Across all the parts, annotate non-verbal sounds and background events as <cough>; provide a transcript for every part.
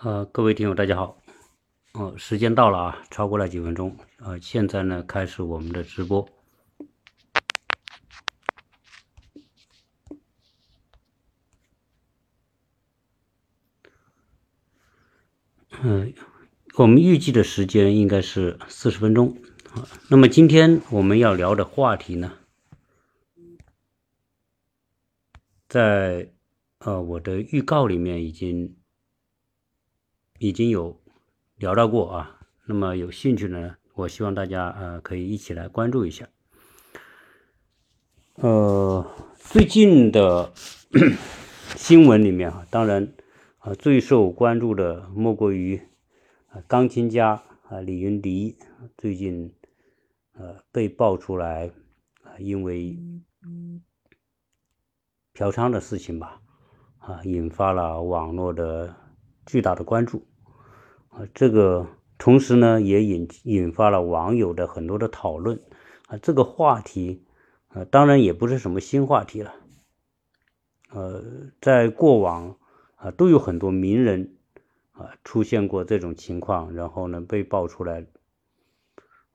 呃，各位听友，大家好。哦，时间到了啊，超过了几分钟。呃，现在呢，开始我们的直播。嗯，我们预计的时间应该是四十分钟。啊，那么今天我们要聊的话题呢，在呃我的预告里面已经。已经有聊到过啊，那么有兴趣呢，我希望大家呃可以一起来关注一下。呃，最近的 <coughs> 新闻里面啊，当然啊最受关注的莫过于钢琴家啊李云迪最近呃被爆出来啊因为嫖娼的事情吧啊引发了网络的巨大的关注。啊这个同时呢，也引引发了网友的很多的讨论啊。这个话题啊，当然也不是什么新话题了。呃，在过往啊，都有很多名人啊出现过这种情况，然后呢被爆出来。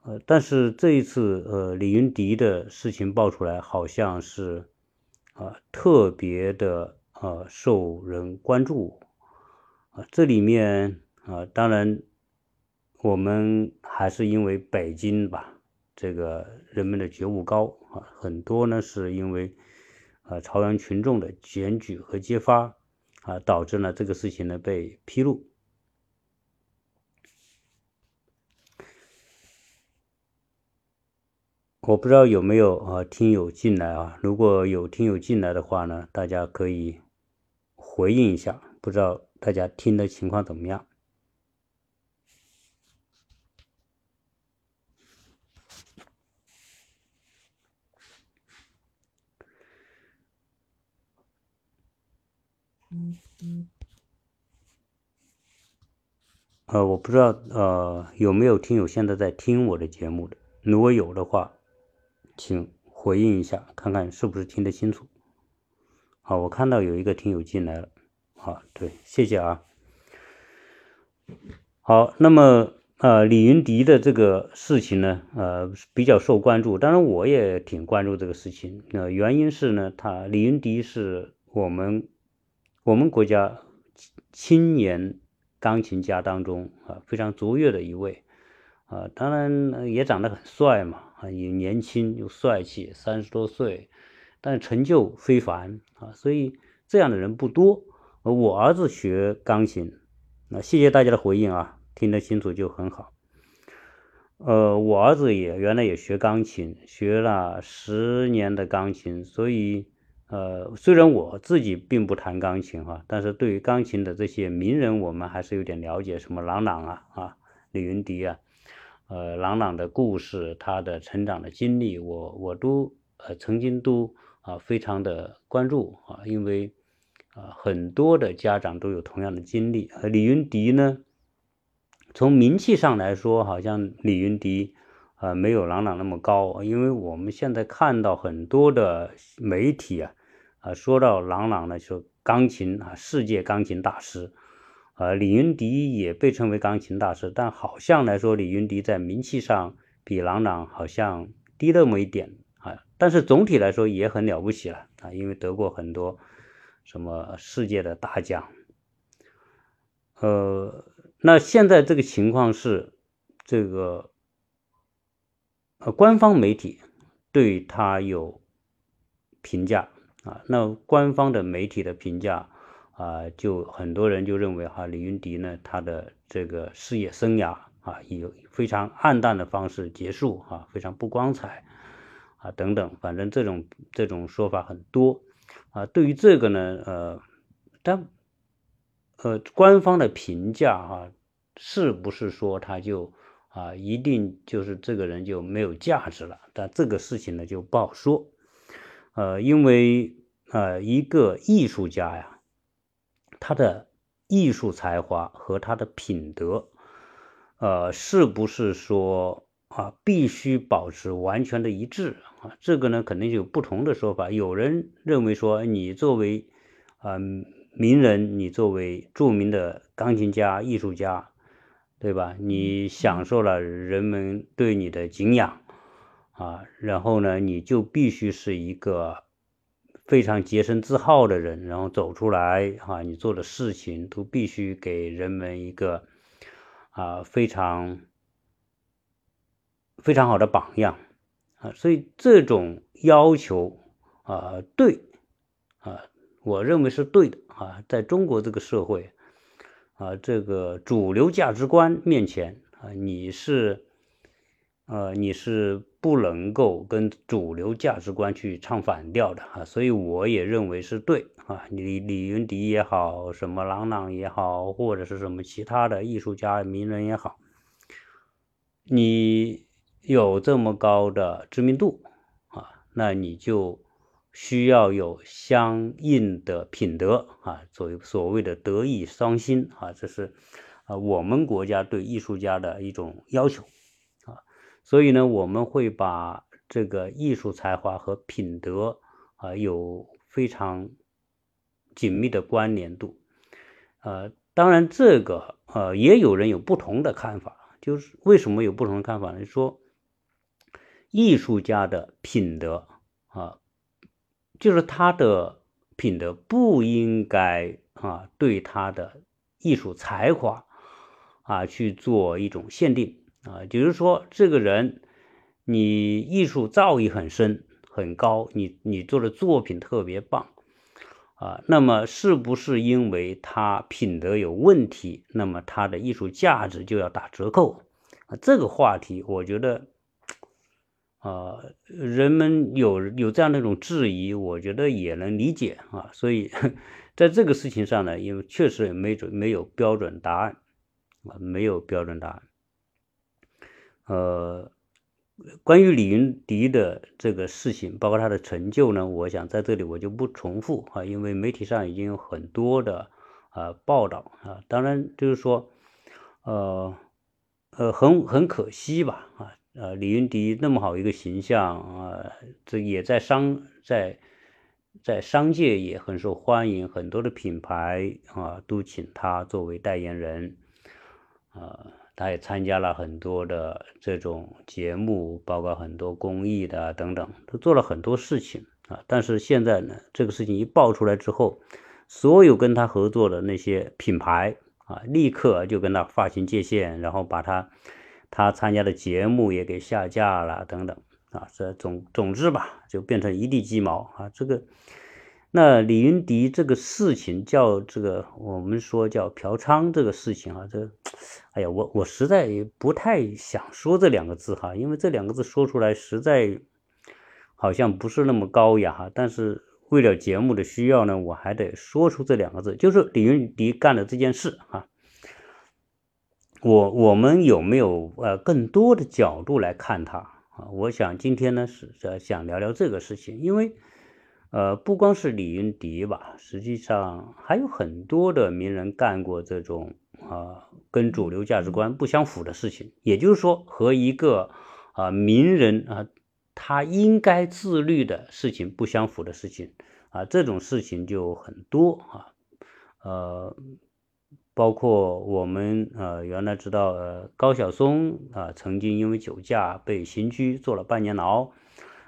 呃，但是这一次呃李云迪的事情爆出来，好像是啊特别的呃受人关注啊。这里面。啊，当然，我们还是因为北京吧，这个人们的觉悟高啊，很多呢是因为啊朝阳群众的检举和揭发啊，导致呢这个事情呢被披露。我不知道有没有啊听友进来啊，如果有听友进来的话呢，大家可以回应一下，不知道大家听的情况怎么样。呃，我不知道呃有没有听友现在在听我的节目的，如果有的话，请回应一下，看看是不是听得清楚。好，我看到有一个听友进来了，好，对，谢谢啊。好，那么呃李云迪的这个事情呢，呃比较受关注，当然我也挺关注这个事情。呃，原因是呢，他李云迪是我们。我们国家青年钢琴家当中啊，非常卓越的一位啊，当然也长得很帅嘛啊，也年轻又帅气，三十多岁，但成就非凡啊，所以这样的人不多。我儿子学钢琴，那谢谢大家的回应啊，听得清楚就很好。呃，我儿子也原来也学钢琴，学了十年的钢琴，所以。呃，虽然我自己并不弹钢琴哈，但是对于钢琴的这些名人，我们还是有点了解，什么郎朗啊啊，李云迪啊，呃，郎朗的故事，他的成长的经历，我我都呃曾经都啊非常的关注啊，因为啊很多的家长都有同样的经历。而李云迪呢，从名气上来说，好像李云迪。啊，没有郎朗那么高，因为我们现在看到很多的媒体啊，啊，说到郎朗呢，说钢琴啊，世界钢琴大师，啊，李云迪也被称为钢琴大师，但好像来说，李云迪在名气上比郎朗好像低那么一点啊，但是总体来说也很了不起了啊，因为得过很多什么世界的大奖，呃，那现在这个情况是这个。呃，官方媒体对他有评价啊，那官方的媒体的评价啊，就很多人就认为哈，李云迪呢，他的这个事业生涯啊，以非常暗淡的方式结束啊，非常不光彩啊，等等，反正这种这种说法很多啊。对于这个呢，呃，但呃，官方的评价啊，是不是说他就？啊，一定就是这个人就没有价值了，但这个事情呢就不好说，呃，因为呃一个艺术家呀，他的艺术才华和他的品德，呃，是不是说啊必须保持完全的一致啊？这个呢肯定有不同的说法，有人认为说你作为嗯名人，你作为著名的钢琴家、艺术家，对吧？你享受了人们对你的敬仰啊，然后呢，你就必须是一个非常洁身自好的人，然后走出来啊，你做的事情都必须给人们一个啊非常非常好的榜样啊，所以这种要求啊，对啊。我认为是对的啊，在中国这个社会啊，这个主流价值观面前啊，你是呃你是不能够跟主流价值观去唱反调的啊，所以我也认为是对啊。李李云迪也好，什么郎朗也好，或者是什么其他的艺术家名人也好，你有这么高的知名度啊，那你就。需要有相应的品德啊，作为所谓的德艺双馨啊，这是啊我们国家对艺术家的一种要求，所以呢，我们会把这个艺术才华和品德啊有非常紧密的关联度，呃，当然这个呃也有人有不同的看法，就是为什么有不同的看法呢？说艺术家的品德啊。就是他的品德不应该啊，对他的艺术才华啊去做一种限定啊，就是说这个人你艺术造诣很深很高，你你做的作品特别棒啊，那么是不是因为他品德有问题，那么他的艺术价值就要打折扣啊？这个话题，我觉得。啊，人们有有这样的一种质疑，我觉得也能理解啊。所以，<laughs> 在这个事情上呢，因为确实也没准没有标准答案啊，没有标准答案。呃，关于李云迪的这个事情，包括他的成就呢，我想在这里我就不重复啊，因为媒体上已经有很多的啊报道啊。当然，就是说，呃呃，很很可惜吧啊。呃，李云迪那么好一个形象啊，这也在商在在商界也很受欢迎，很多的品牌啊都请他作为代言人，啊，他也参加了很多的这种节目，包括很多公益的等等，都做了很多事情啊。但是现在呢，这个事情一爆出来之后，所有跟他合作的那些品牌啊，立刻就跟他划清界限，然后把他。他参加的节目也给下架了，等等啊，这总总之吧，就变成一地鸡毛啊。这个，那李云迪这个事情叫这个，我们说叫嫖娼这个事情啊，这，哎呀，我我实在不太想说这两个字哈，因为这两个字说出来实在好像不是那么高雅哈。但是为了节目的需要呢，我还得说出这两个字，就是李云迪干的这件事啊。我我们有没有呃更多的角度来看他啊？我想今天呢是想聊聊这个事情，因为呃不光是李云迪吧，实际上还有很多的名人干过这种啊跟主流价值观不相符的事情，也就是说和一个啊名人啊他应该自律的事情不相符的事情啊，这种事情就很多啊，呃。包括我们呃原来知道呃高晓松啊曾经因为酒驾被刑拘坐了半年牢，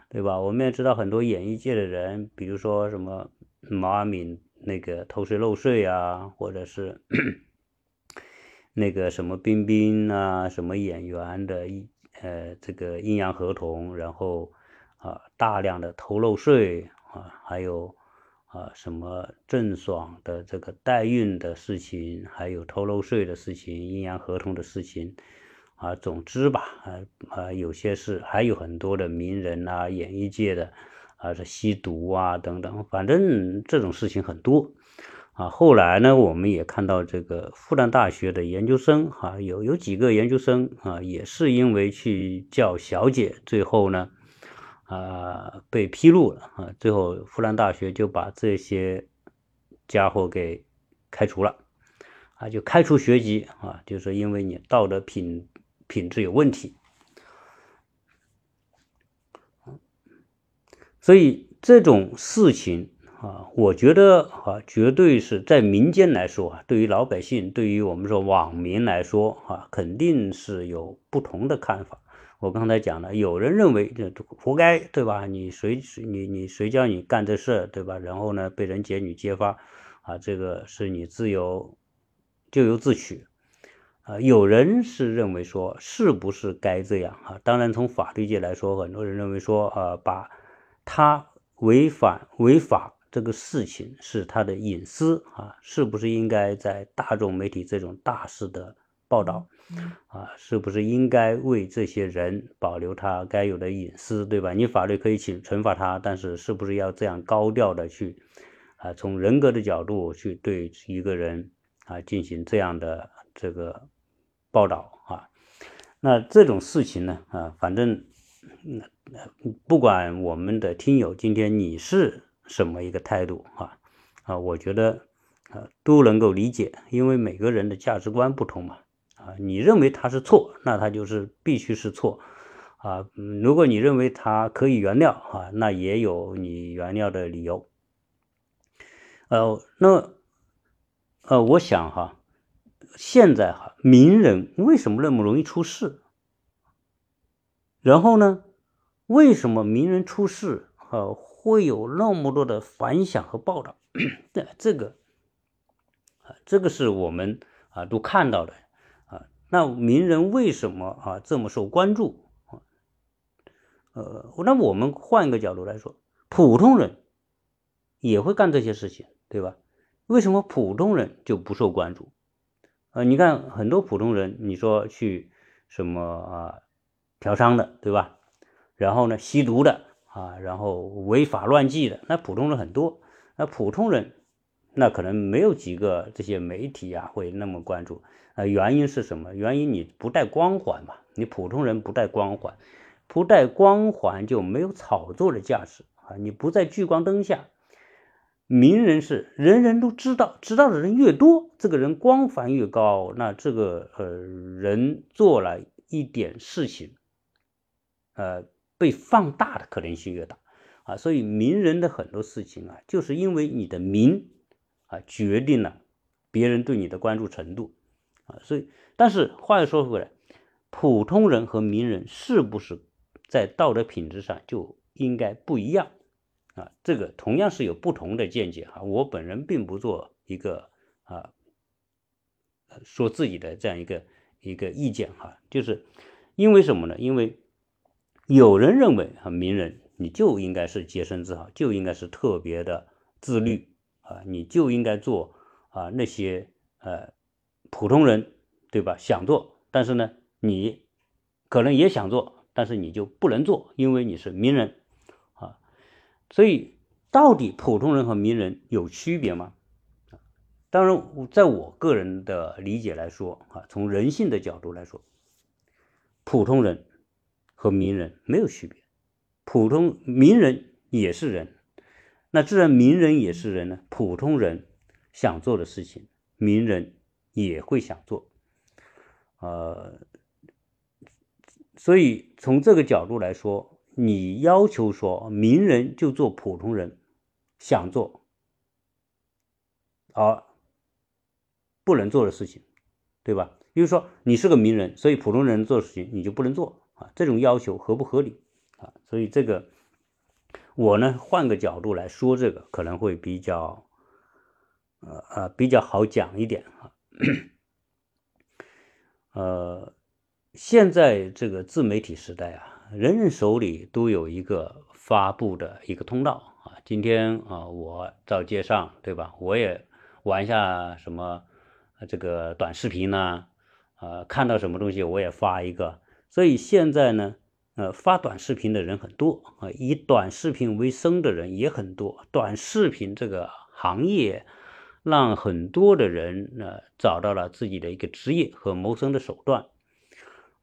对吧？我们也知道很多演艺界的人，比如说什么毛阿敏那个偷税漏税啊，或者是 <coughs> 那个什么冰冰啊，什么演员的呃这个阴阳合同，然后啊大量的偷漏税啊，还有。啊，什么郑爽的这个代孕的事情，还有偷漏税的事情、阴阳合同的事情，啊，总之吧，啊啊，有些事还有很多的名人啊，演艺界的啊，是吸毒啊等等，反正这种事情很多。啊，后来呢，我们也看到这个复旦大学的研究生，哈，有有几个研究生啊，也是因为去叫小姐，最后呢。啊，被披露了啊！最后复旦大学就把这些家伙给开除了啊，就开除学籍啊，就是因为你道德品品质有问题。所以这种事情啊，我觉得啊，绝对是在民间来说啊，对于老百姓，对于我们说网民来说啊，肯定是有不同的看法。我刚才讲了，有人认为这活该，对吧？你谁你你谁叫你干这事，对吧？然后呢，被人揭女揭发，啊，这个是你自由咎由自取。啊，有人是认为说，是不是该这样啊？当然，从法律界来说，很多人认为说，呃，把他违反违法这个事情是他的隐私啊，是不是应该在大众媒体这种大事的报道啊？是不是应该为这些人保留他该有的隐私，对吧？你法律可以去惩罚他，但是是不是要这样高调的去啊，从人格的角度去对一个人啊进行这样的这个？报道啊，那这种事情呢啊，反正不管我们的听友今天你是什么一个态度啊啊，我觉得啊都能够理解，因为每个人的价值观不同嘛啊，你认为他是错，那他就是必须是错啊。如果你认为他可以原谅啊，那也有你原谅的理由。呃，那呃，我想哈。现在哈，名人为什么那么容易出事？然后呢，为什么名人出事啊会有那么多的反响和报道？<clears throat> 这这个啊，这个是我们啊都看到的啊。那名人为什么啊这么受关注？呃，那我们换一个角度来说，普通人也会干这些事情，对吧？为什么普通人就不受关注？呃，你看很多普通人，你说去什么啊，嫖娼的，对吧？然后呢，吸毒的啊，然后违法乱纪的，那普通人很多。那普通人，那可能没有几个这些媒体啊会那么关注。呃，原因是什么？原因你不带光环嘛，你普通人不带光环，不带光环就没有炒作的价值啊，你不在聚光灯下。名人是人人都知道，知道的人越多，这个人光环越高，那这个呃人做了一点事情，呃被放大的可能性越大啊。所以名人的很多事情啊，就是因为你的名啊决定了别人对你的关注程度啊。所以，但是话又说回来，普通人和名人是不是在道德品质上就应该不一样？啊，这个同样是有不同的见解哈。我本人并不做一个啊，说自己的这样一个一个意见哈，就是因为什么呢？因为有人认为啊，名人你就应该是洁身自好，就应该是特别的自律啊，你就应该做啊那些呃普通人对吧想做，但是呢你可能也想做，但是你就不能做，因为你是名人。所以，到底普通人和名人有区别吗？当然，在我个人的理解来说，啊，从人性的角度来说，普通人和名人没有区别。普通名人也是人，那自然名人也是人呢。普通人想做的事情，名人也会想做。呃，所以从这个角度来说。你要求说名人就做普通人想做而不能做的事情，对吧？比如说你是个名人，所以普通人做事情你就不能做啊？这种要求合不合理啊？所以这个我呢换个角度来说，这个可能会比较呃呃比较好讲一点啊。<coughs> 呃，现在这个自媒体时代啊。人人手里都有一个发布的一个通道啊！今天啊，我到街上，对吧？我也玩一下什么这个短视频呢？啊，看到什么东西我也发一个。所以现在呢，呃，发短视频的人很多啊，以短视频为生的人也很多。短视频这个行业让很多的人呢找到了自己的一个职业和谋生的手段。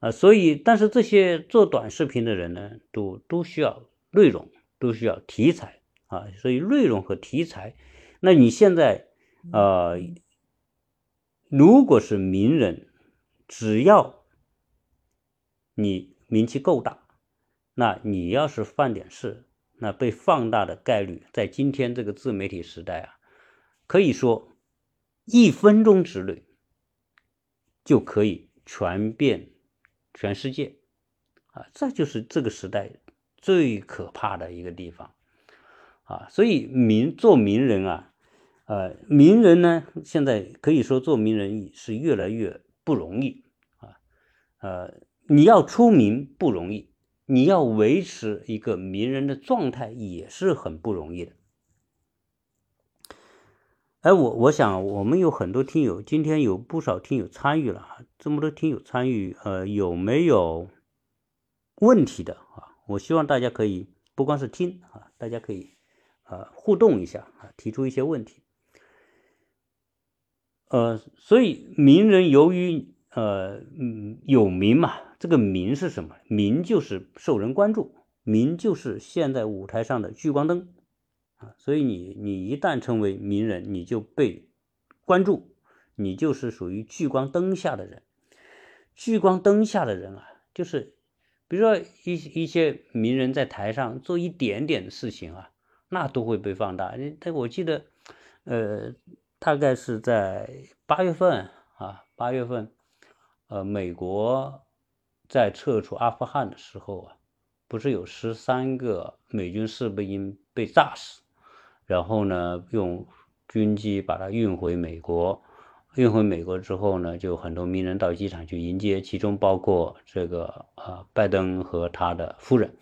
啊，所以，但是这些做短视频的人呢，都都需要内容，都需要题材啊。所以，内容和题材，那你现在，呃，如果是名人，只要你名气够大，那你要是犯点事，那被放大的概率，在今天这个自媒体时代啊，可以说一分钟之内就可以传遍全世界啊，这就是这个时代最可怕的一个地方啊。所以名做名人啊，呃，名人呢，现在可以说做名人是越来越不容易啊，呃，你要出名不容易。你要维持一个名人的状态也是很不容易的。哎，我我想我们有很多听友，今天有不少听友参与了，这么多听友参与，呃，有没有问题的啊？我希望大家可以不光是听啊，大家可以呃互动一下啊，提出一些问题。呃，所以名人由于呃有名嘛。这个名是什么？名就是受人关注，名就是现在舞台上的聚光灯所以你你一旦成为名人，你就被关注，你就是属于聚光灯下的人。聚光灯下的人啊，就是比如说一一些名人在台上做一点点的事情啊，那都会被放大。但我记得，呃，大概是在八月份啊，八月份，呃，美国。在撤出阿富汗的时候啊，不是有十三个美军士兵被炸死，然后呢，用军机把它运回美国，运回美国之后呢，就很多名人到机场去迎接，其中包括这个啊，拜登和他的夫人，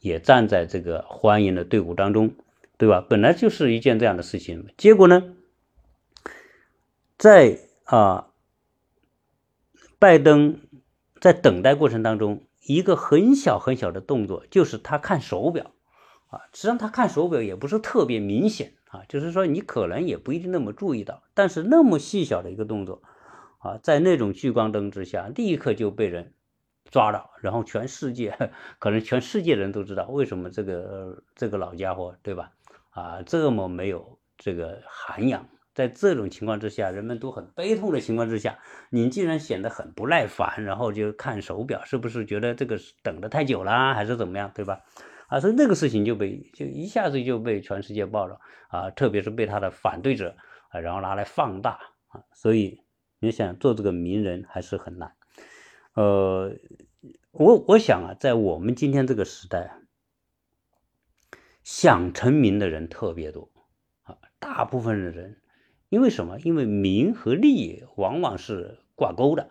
也站在这个欢迎的队伍当中，对吧？本来就是一件这样的事情，结果呢，在啊，拜登。在等待过程当中，一个很小很小的动作，就是他看手表，啊，实际上他看手表也不是特别明显啊，就是说你可能也不一定那么注意到，但是那么细小的一个动作，啊，在那种聚光灯之下，立刻就被人抓到，然后全世界可能全世界人都知道为什么这个这个老家伙，对吧？啊，这么没有这个涵养。在这种情况之下，人们都很悲痛的情况之下，你竟然显得很不耐烦，然后就看手表，是不是觉得这个等的太久了，还是怎么样，对吧？啊，所以那个事情就被就一下子就被全世界报道啊，特别是被他的反对者啊，然后拿来放大啊，所以你想做这个名人还是很难。呃，我我想啊，在我们今天这个时代，想成名的人特别多啊，大部分的人。因为什么？因为名和利往往是挂钩的，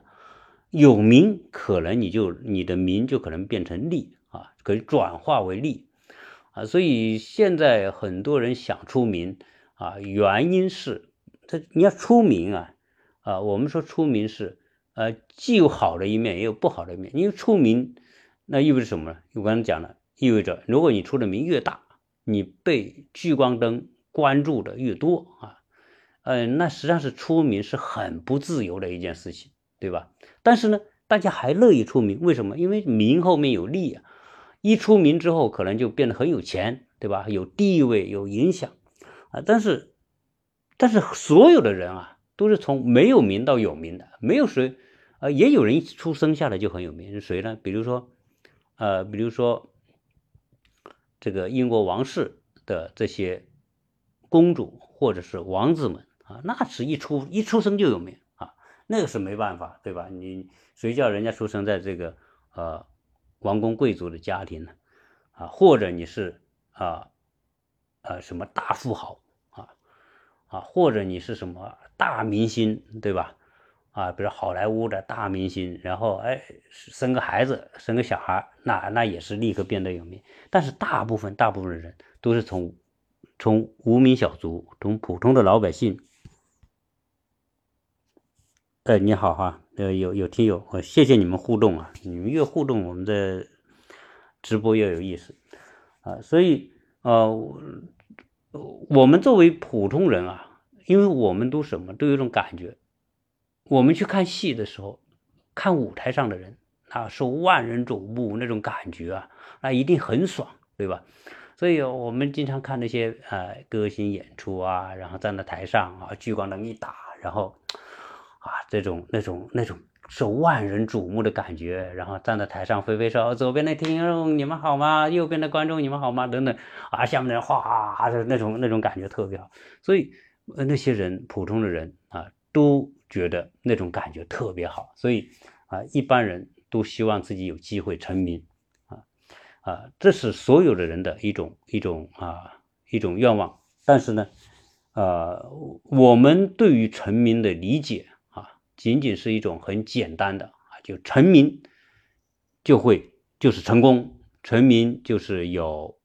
有名可能你就你的名就可能变成利啊，可以转化为利啊，所以现在很多人想出名啊，原因是他你要出名啊啊，我们说出名是呃既有好的一面也有不好的一面，因为出名那意味着什么呢？我刚才讲了，意味着如果你出的名越大，你被聚光灯关注的越多啊。嗯，那实际上是出名是很不自由的一件事情，对吧？但是呢，大家还乐意出名，为什么？因为名后面有利啊，一出名之后可能就变得很有钱，对吧？有地位、有影响啊。但是，但是所有的人啊，都是从没有名到有名的，没有谁，呃，也有人一出生下来就很有名，谁呢？比如说，呃，比如说这个英国王室的这些公主或者是王子们。啊，那是一出一出生就有名啊，那个是没办法，对吧？你谁叫人家出生在这个呃王公贵族的家庭呢？啊，或者你是啊呃什么大富豪啊啊，或者你是什么大明星，对吧？啊，比如好莱坞的大明星，然后哎生个孩子，生个小孩，那那也是立刻变得有名。但是大部分大部分人都是从从无名小卒，从普通的老百姓。哎，你好哈，呃，有有听友，我谢谢你们互动啊，你们越互动，我们的直播越有意思啊。所以，呃，我们作为普通人啊，因为我们都什么都有一种感觉，我们去看戏的时候，看舞台上的人啊，受万人瞩目那种感觉啊，那一定很爽，对吧？所以我们经常看那些呃歌星演出啊，然后站在台上啊，聚光灯一打，然后。啊，这种那种那种受万人瞩目的感觉，然后站在台上挥挥手，左边的听众你们好吗？右边的观众你们好吗？等等，啊，下面的人哗，就那种那种感觉特别好，所以那些人普通的人啊，都觉得那种感觉特别好，所以啊，一般人都希望自己有机会成名，啊啊，这是所有的人的一种一种啊一种愿望，但是呢，呃，我们对于成名的理解。仅仅是一种很简单的啊，就成名就会就是成功，成名就是有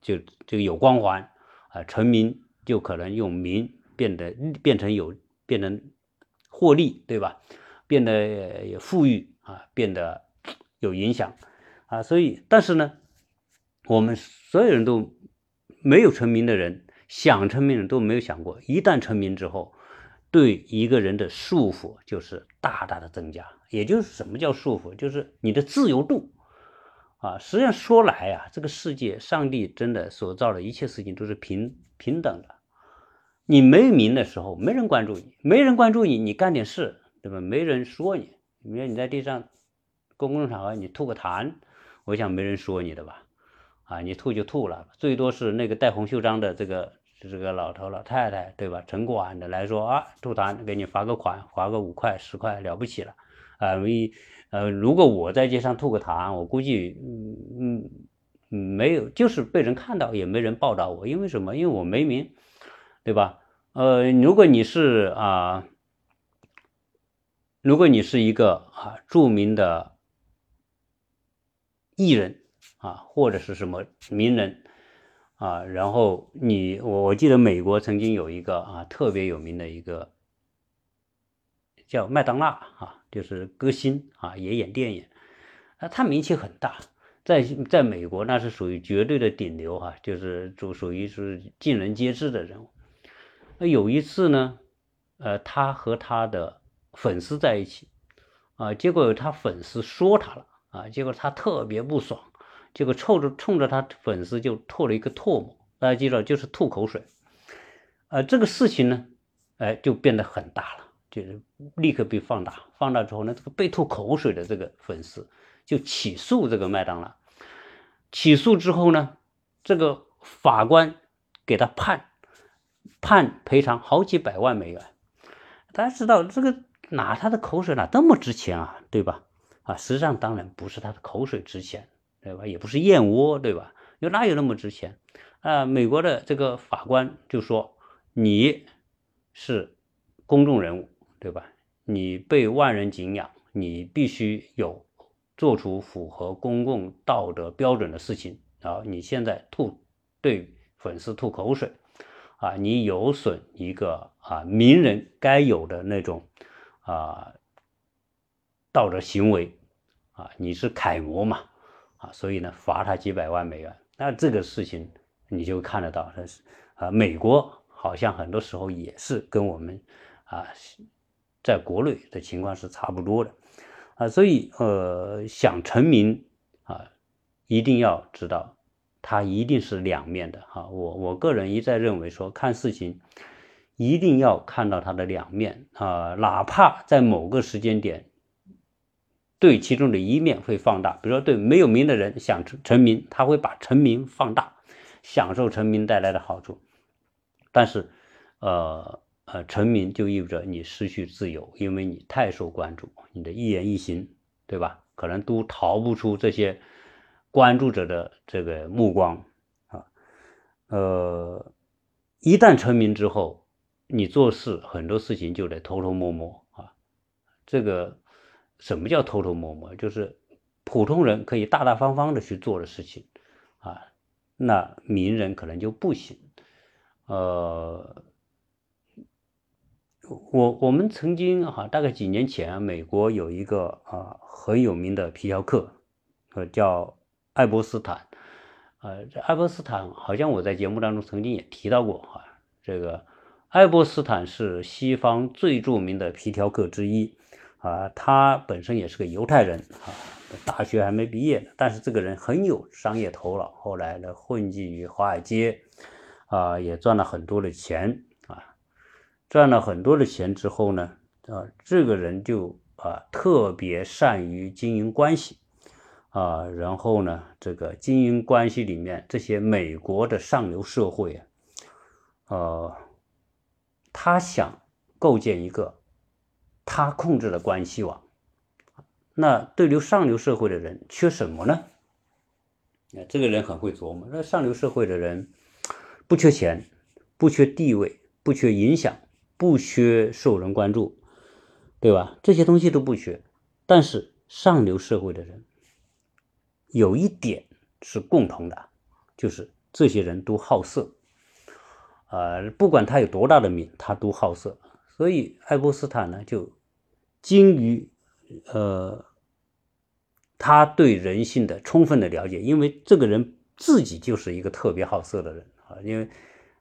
就这个有光环啊，成名就可能用名变得变成有变成获利，对吧？变得富裕啊，变得有影响啊，所以但是呢，我们所有人都没有成名的人，想成名的人都没有想过，一旦成名之后。对一个人的束缚就是大大的增加，也就是什么叫束缚？就是你的自由度啊。实际上说来呀，这个世界，上帝真的所造的一切事情都是平平等的。你没名的时候，没人关注你，没人关注你，你干点事，对吧？没人说你。你看你在地上公共场合你吐个痰，我想没人说你的吧？啊，你吐就吐了，最多是那个戴红袖章的这个。这个老头老太太，对吧？城管的来说啊，吐痰给你罚个款，罚个五块十块了不起了啊！一呃，如果我在街上吐个痰，我估计嗯嗯没有，就是被人看到也没人报道我，因为什么？因为我没名，对吧？呃，如果你是啊，如果你是一个啊著名的艺人啊，或者是什么名人。啊，然后你我我记得美国曾经有一个啊特别有名的一个叫麦当娜啊，就是歌星啊，也演电影，啊，他名气很大，在在美国那是属于绝对的顶流哈，就是就属于是尽人皆知的人物。那有一次呢，呃，他和他的粉丝在一起啊，结果他粉丝说他了啊，结果他特别不爽。结果冲着冲着他粉丝就吐了一个唾沫，大家记住，就是吐口水。呃，这个事情呢，哎，就变得很大了，就是立刻被放大。放大之后呢，这个被吐口水的这个粉丝就起诉这个麦当劳。起诉之后呢，这个法官给他判判赔偿好几百万美元。大家知道这个拿他的口水哪这么值钱啊，对吧？啊，实际上当然不是他的口水值钱。对吧？也不是燕窝，对吧？又哪有那么值钱啊？美国的这个法官就说：“你是公众人物，对吧？你被万人敬仰，你必须有做出符合公共道德标准的事情。然后你现在吐对粉丝吐口水，啊，你有损一个啊名人该有的那种啊道德行为啊，你是楷模嘛？”啊，所以呢，罚他几百万美元。那这个事情你就看得到，但是啊，美国好像很多时候也是跟我们啊，在国内的情况是差不多的啊。所以呃，想成名啊，一定要知道，它一定是两面的哈。我我个人一再认为说，看事情一定要看到它的两面啊，哪怕在某个时间点。对其中的一面会放大，比如说对没有名的人想成成名，他会把成名放大，享受成名带来的好处。但是，呃呃，成名就意味着你失去自由，因为你太受关注，你的一言一行，对吧？可能都逃不出这些关注者的这个目光啊。呃，一旦成名之后，你做事很多事情就得偷偷摸摸啊，这个。什么叫偷偷摸摸？就是普通人可以大大方方的去做的事情，啊，那名人可能就不行。呃，我我们曾经哈，大概几年前，美国有一个啊很有名的皮条客，呃，叫爱博斯坦。呃，这爱博斯坦好像我在节目当中曾经也提到过哈，这个爱博斯坦是西方最著名的皮条客之一。啊，他本身也是个犹太人啊，大学还没毕业，但是这个人很有商业头脑，后来呢混迹于华尔街，啊，也赚了很多的钱啊，赚了很多的钱之后呢，啊，这个人就啊特别善于经营关系啊，然后呢，这个经营关系里面这些美国的上流社会啊，呃，他想构建一个他控制的关系网。那对流上流社会的人缺什么呢？那这个人很会琢磨。那上流社会的人不缺钱，不缺地位，不缺影响，不缺受人关注，对吧？这些东西都不缺。但是上流社会的人有一点是共同的，就是这些人都好色。呃，不管他有多大的名，他都好色。所以爱波斯坦呢，就精于。呃，他对人性的充分的了解，因为这个人自己就是一个特别好色的人啊，因为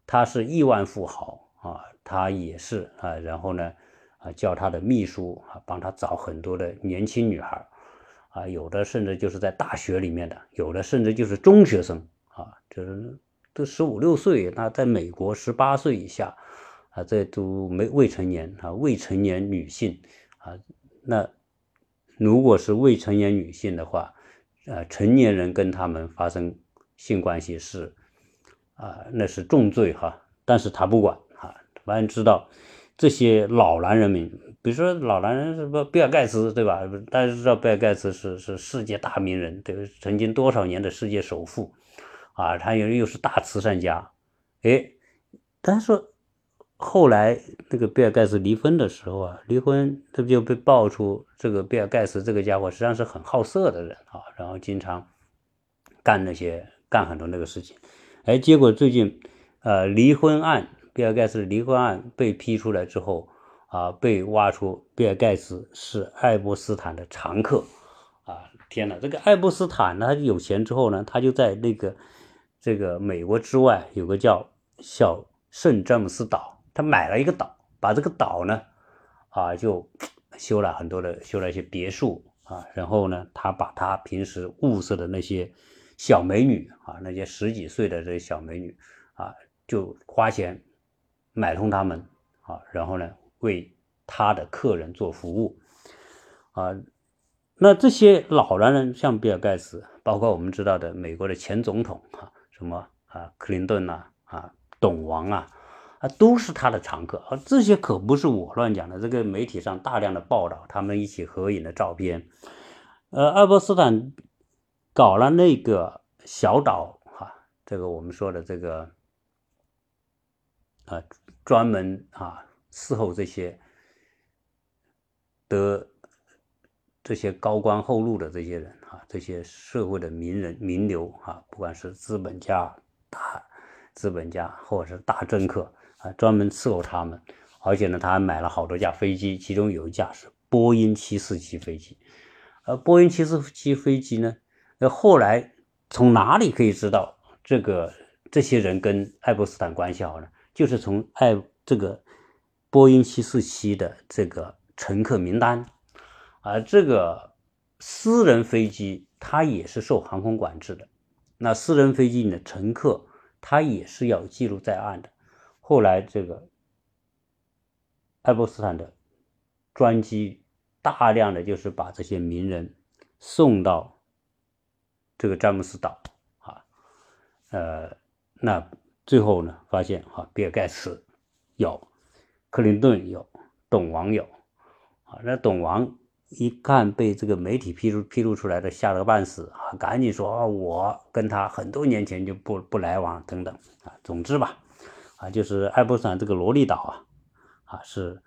他是亿万富豪啊，他也是啊，然后呢啊，叫他的秘书啊，帮他找很多的年轻女孩啊，有的甚至就是在大学里面的，有的甚至就是中学生啊，就是都十五六岁，那在美国十八岁以下啊，这都没未成年啊，未成年女性啊，那。如果是未成年女性的话，呃，成年人跟他们发生性关系是，啊，那是重罪哈。但是他不管哈，反正知道这些老男人们，比如说老男人什么比尔盖茨对吧？大家知道比尔盖茨是是世界大名人，对，曾经多少年的世界首富，啊，他又又是大慈善家，哎，但是。后来那个比尔盖茨离婚的时候啊，离婚这不就被爆出这个比尔盖茨这个家伙实际上是很好色的人啊，然后经常干那些干很多那个事情，哎，结果最近呃离婚案，比尔盖茨离婚案被批出来之后啊，被挖出比尔盖茨是爱波斯坦的常客啊，天哪，这个爱波斯坦呢他有钱之后呢，他就在那个这个美国之外有个叫小圣詹姆斯岛。他买了一个岛，把这个岛呢，啊，就修了很多的，修了一些别墅啊，然后呢，他把他平时物色的那些小美女啊，那些十几岁的这些小美女啊，就花钱买通他们啊，然后呢，为他的客人做服务啊。那这些老男人，像比尔盖茨，包括我们知道的美国的前总统啊，什么啊，克林顿呐，啊，董王啊。啊，都是他的常客啊！这些可不是我乱讲的，这个媒体上大量的报道，他们一起合影的照片。呃，爱波斯坦搞了那个小岛哈，这个我们说的这个啊，专门啊伺候这些得这些高官厚禄的这些人啊，这些社会的名人名流啊，不管是资本家、大资本家或者是大政客。啊，专门伺候他们，而且呢，他还买了好多架飞机，其中有一架是波音七四七飞机。而波音七四七飞机呢，那后来从哪里可以知道这个这些人跟爱泼斯坦关系好呢？就是从爱这个波音七四七的这个乘客名单，而这个私人飞机它也是受航空管制的，那私人飞机的乘客他也是要记录在案的。后来，这个爱泼斯坦的专机大量的就是把这些名人送到这个詹姆斯岛啊，呃，那最后呢，发现哈，比尔盖茨有，克林顿有，董王有啊。那董王一看被这个媒体披露披露出来的，吓得半死啊，赶紧说啊，我跟他很多年前就不不来往等等啊。总之吧。啊，就是爱泼斯坦这个萝莉岛啊，啊是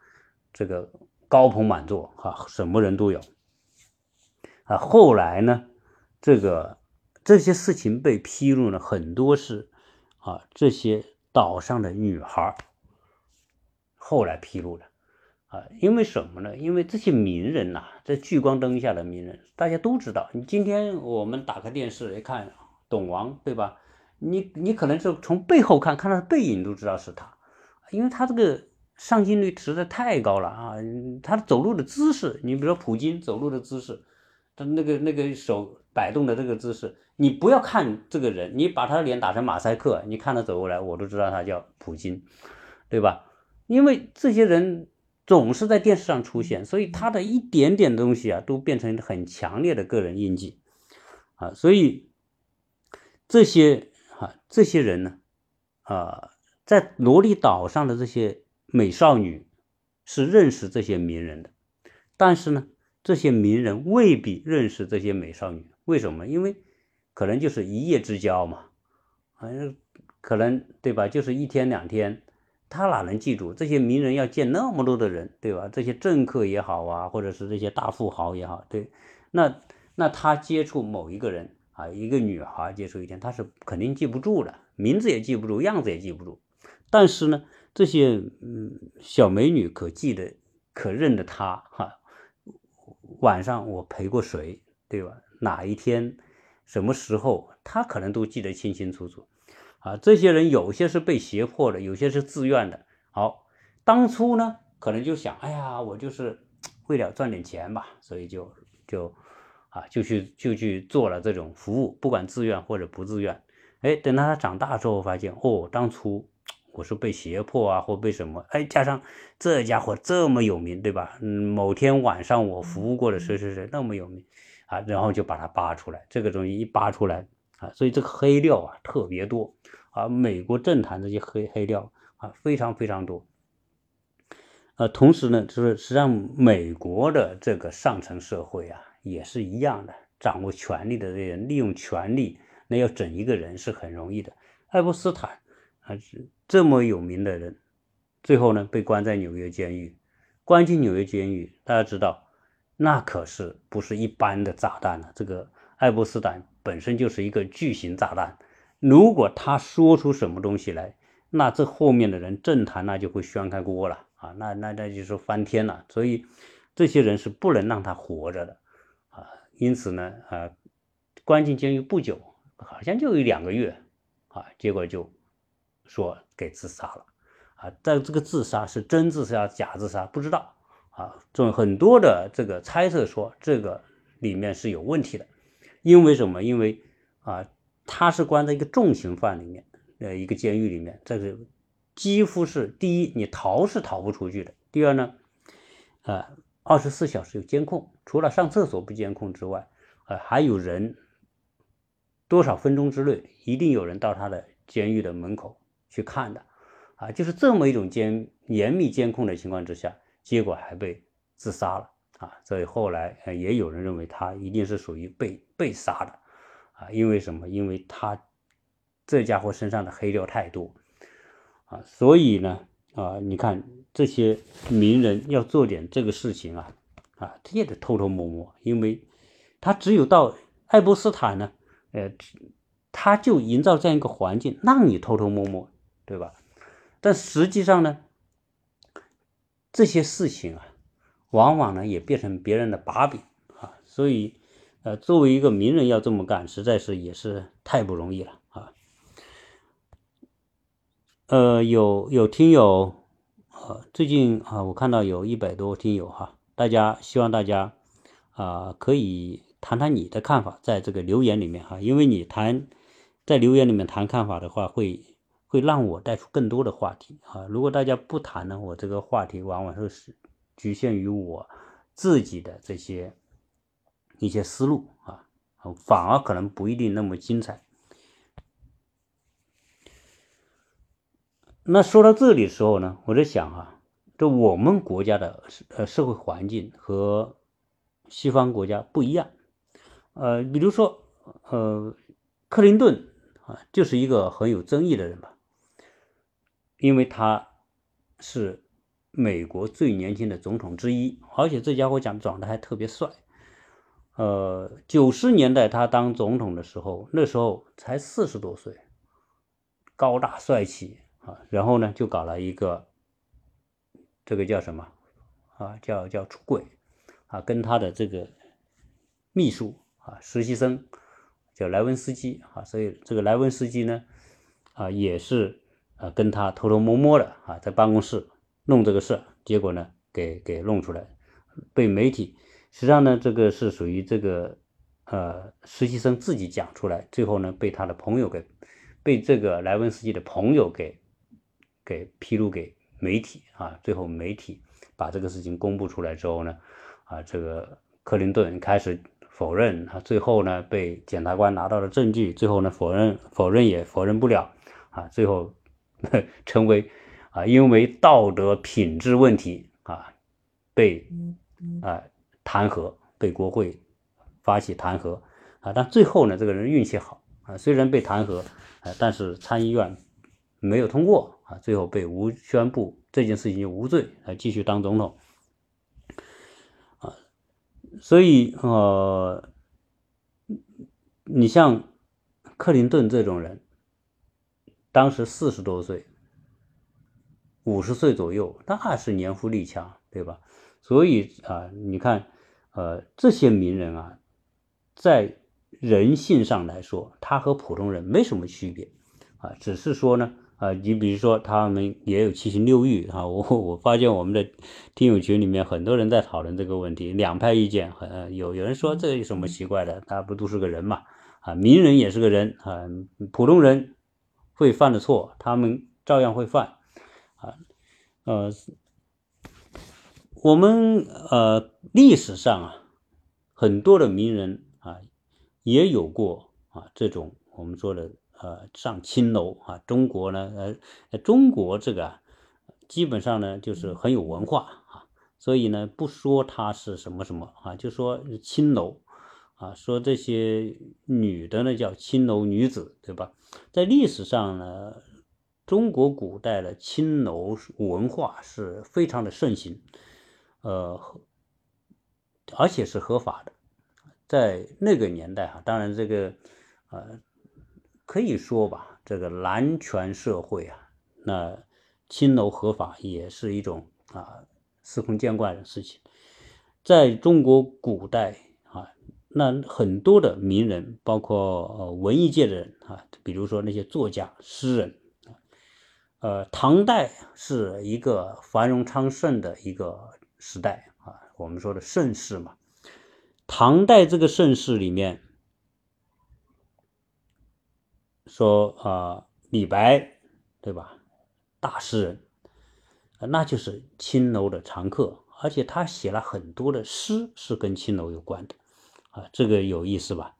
这个高朋满座啊，什么人都有啊。后来呢，这个这些事情被披露呢，很多是啊这些岛上的女孩后来披露的啊，因为什么呢？因为这些名人呐，在聚光灯下的名人，大家都知道。你今天我们打开电视一看，董王对吧？你你可能是从背后看，看他的背影都知道是他，因为他这个上镜率实在太高了啊！他走路的姿势，你比如说普京走路的姿势，他那个那个手摆动的这个姿势，你不要看这个人，你把他的脸打成马赛克，你看他走过来，我都知道他叫普京，对吧？因为这些人总是在电视上出现，所以他的一点点东西啊，都变成很强烈的个人印记啊。所以这些啊，这些人呢，啊，在罗莉岛上的这些美少女是认识这些名人的，但是呢，这些名人未必认识这些美少女。为什么？因为可能就是一夜之交嘛，啊，可能对吧？就是一天两天。他哪能记住这些名人要见那么多的人，对吧？这些政客也好啊，或者是这些大富豪也好，对，那那他接触某一个人啊，一个女孩接触一天，他是肯定记不住的，名字也记不住，样子也记不住。但是呢，这些嗯小美女可记得，可认得他哈。晚上我陪过谁，对吧？哪一天，什么时候，他可能都记得清清楚楚。啊，这些人有些是被胁迫的，有些是自愿的。好，当初呢，可能就想，哎呀，我就是为了赚点钱吧，所以就就啊，就去就去做了这种服务，不管自愿或者不自愿。哎，等到他长大之后，发现哦，当初我是被胁迫啊，或被什么？哎，加上这家伙这么有名，对吧？嗯，某天晚上我服务过的谁谁谁那么有名啊，然后就把他扒出来，这个东西一扒出来啊。所以这个黑料啊特别多啊，美国政坛这些黑黑料啊非常非常多。呃，同时呢，就是实际上美国的这个上层社会啊也是一样的，掌握权力的这人利用权力，那要整一个人是很容易的。爱泼斯坦啊是这么有名的人，最后呢被关在纽约监狱，关进纽约监狱，大家知道那可是不是一般的炸弹了，这个爱泼斯坦。本身就是一个巨型炸弹，如果他说出什么东西来，那这后面的人政坛那就会掀开锅了啊，那那那就是翻天了。所以这些人是不能让他活着的。因此呢，啊，关进监狱不久，好像就有两个月啊，结果就说给自杀了啊。但这个自杀是真自杀假自杀不知道啊，种很多的这个猜测说这个里面是有问题的。因为什么？因为啊，他是关在一个重刑犯里面，呃，一个监狱里面，这个几乎是第一，你逃是逃不出去的；第二呢，啊，二十四小时有监控，除了上厕所不监控之外，呃，还有人多少分钟之内一定有人到他的监狱的门口去看的，啊，就是这么一种监严密监控的情况之下，结果还被自杀了。啊，所以后来呃也有人认为他一定是属于被被杀的，啊，因为什么？因为他这家伙身上的黑料太多，啊，所以呢，啊，你看这些名人要做点这个事情啊，啊，他也得偷偷摸摸，因为他只有到爱泼斯坦呢，呃，他就营造这样一个环境，让你偷偷摸摸，对吧？但实际上呢，这些事情啊。往往呢也变成别人的把柄啊，所以，呃，作为一个名人要这么干，实在是也是太不容易了啊。呃，有有听友，呃，最近啊，我看到有一百多听友哈，大家希望大家啊可以谈谈你的看法，在这个留言里面哈，因为你谈在留言里面谈看法的话，会会让我带出更多的话题啊。如果大家不谈呢，我这个话题往往是。局限于我自己的这些一些思路啊，反而可能不一定那么精彩。那说到这里的时候呢，我在想啊，这我们国家的呃社会环境和西方国家不一样。呃，比如说呃，克林顿啊，就是一个很有争议的人吧，因为他是。美国最年轻的总统之一，而且这家伙讲长得还特别帅。呃，九十年代他当总统的时候，那时候才四十多岁，高大帅气啊。然后呢，就搞了一个，这个叫什么啊？叫叫出轨啊，跟他的这个秘书啊，实习生叫莱文斯基啊。所以这个莱文斯基呢，啊，也是啊，跟他偷偷摸摸的啊，在办公室。弄这个事，结果呢，给给弄出来，被媒体，实际上呢，这个是属于这个呃实习生自己讲出来，最后呢，被他的朋友给，被这个莱文斯基的朋友给给披露给媒体啊，最后媒体把这个事情公布出来之后呢，啊，这个克林顿开始否认，啊，最后呢被检察官拿到了证据，最后呢否认否认也否认不了，啊，最后 <laughs> 成为啊因为道德品质问题啊被啊弹劾，被国会发起弹劾，啊，但最后呢这个人运气好，啊，虽然被弹劾，啊，但是参议院没有通过。最后被无宣布这件事情就无罪，啊，继续当总统，啊，所以呃，你像克林顿这种人，当时四十多岁，五十岁左右，那是年富力强，对吧？所以啊，你看，呃，这些名人啊，在人性上来说，他和普通人没什么区别，啊，只是说呢。啊，你比如说他们也有七情六欲啊，我我发现我们的听友群里面很多人在讨论这个问题，两派意见，很有有人说这有什么奇怪的，他不都是个人嘛？啊，名人也是个人啊，普通人会犯的错，他们照样会犯啊，呃，我们呃历史上啊很多的名人啊也有过啊这种我们说的。呃，上青楼啊，中国呢，呃，中国这个基本上呢就是很有文化啊，所以呢不说他是什么什么啊，就说青楼啊，说这些女的呢叫青楼女子，对吧？在历史上呢，中国古代的青楼文化是非常的盛行，呃，而且是合法的，在那个年代哈，当然这个呃。可以说吧，这个男权社会啊，那青楼合法也是一种啊司空见惯的事情。在中国古代啊，那很多的名人，包括呃文艺界的人啊，比如说那些作家、诗人，呃，唐代是一个繁荣昌盛的一个时代啊，我们说的盛世嘛。唐代这个盛世里面。说啊，李白，对吧？大诗人，那就是青楼的常客，而且他写了很多的诗是跟青楼有关的，啊，这个有意思吧？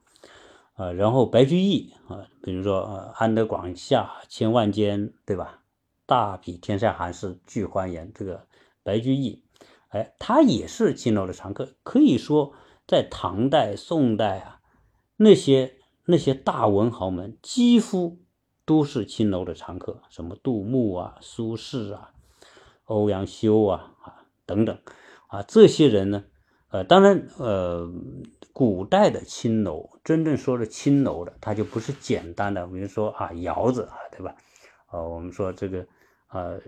啊，然后白居易啊，比如说呃，安得广厦千万间，对吧？大比天下寒士俱欢颜，这个白居易，哎，他也是青楼的常客，可以说在唐代、宋代啊，那些。那些大文豪们几乎都是青楼的常客，什么杜牧啊、苏轼啊、欧阳修啊啊等等啊，这些人呢，呃，当然，呃，古代的青楼，真正说的青楼的，它就不是简单的，比如说啊，窑子啊，对吧？呃，我们说这个，呃，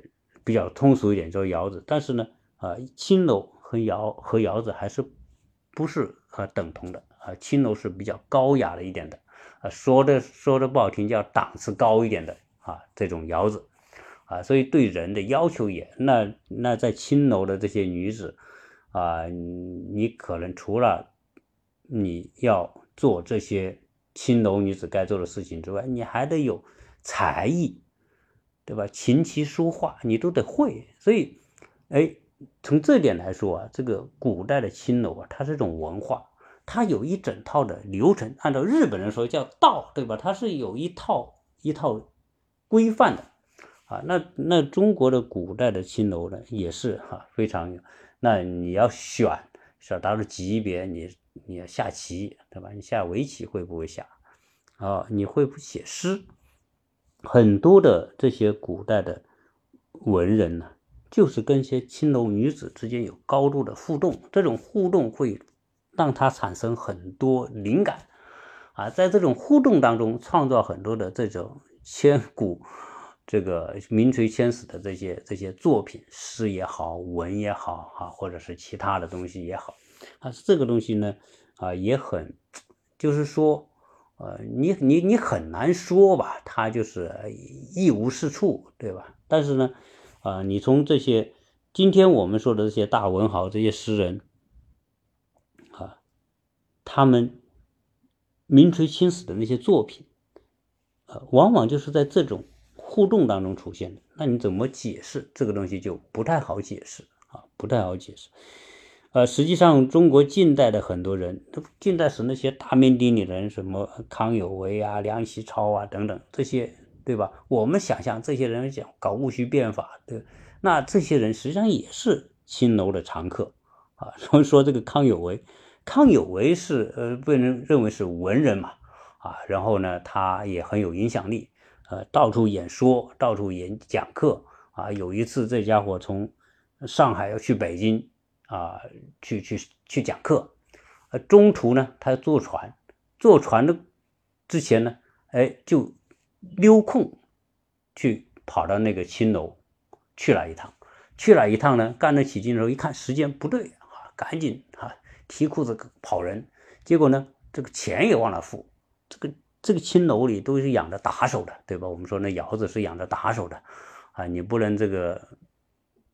比较通俗一点，叫窑子。但是呢，啊，青楼和窑和窑子还是不是呃等同的啊？青楼是比较高雅的一点的。说的说的不好听，叫档次高一点的啊，这种窑子，啊，所以对人的要求也那那在青楼的这些女子啊，你可能除了你要做这些青楼女子该做的事情之外，你还得有才艺，对吧？琴棋书画你都得会。所以，哎，从这点来说啊，这个古代的青楼啊，它是一种文化。它有一整套的流程，按照日本人说叫道，对吧？它是有一套一套规范的啊。那那中国的古代的青楼呢，也是哈非常。那你要选是达到级别，你你要下棋，对吧？你下围棋会不会下？啊，你会不写诗？很多的这些古代的文人呢，就是跟一些青楼女子之间有高度的互动，这种互动会。让他产生很多灵感，啊，在这种互动当中创造很多的这种千古这个名垂千史的这些这些作品，诗也好，文也好，啊，或者是其他的东西也好，啊，这个东西呢，啊，也很，就是说，呃，你你你很难说吧，他就是一无是处，对吧？但是呢，啊，你从这些今天我们说的这些大文豪、这些诗人。他们名垂青史的那些作品，呃，往往就是在这种互动当中出现的。那你怎么解释这个东西就不太好解释啊，不太好解释。呃，实际上中国近代的很多人，近代史那些大名鼎鼎的人，什么康有为啊、梁启超啊等等这些，对吧？我们想象这些人讲搞戊戌变法的，那这些人实际上也是青楼的常客啊。所以说这个康有为，康有为是呃被人认为是文人嘛啊，然后呢他也很有影响力，呃到处演说，到处演讲课啊。有一次这家伙从上海要去北京。啊，去去去讲课，呃，中途呢，他要坐船，坐船的之前呢，哎，就溜空去跑到那个青楼去了一趟，去了一趟呢，干得起劲的时候，一看时间不对啊，赶紧啊提裤子跑人，结果呢，这个钱也忘了付，这个这个青楼里都是养着打手的，对吧？我们说那窑子是养着打手的，啊，你不能这个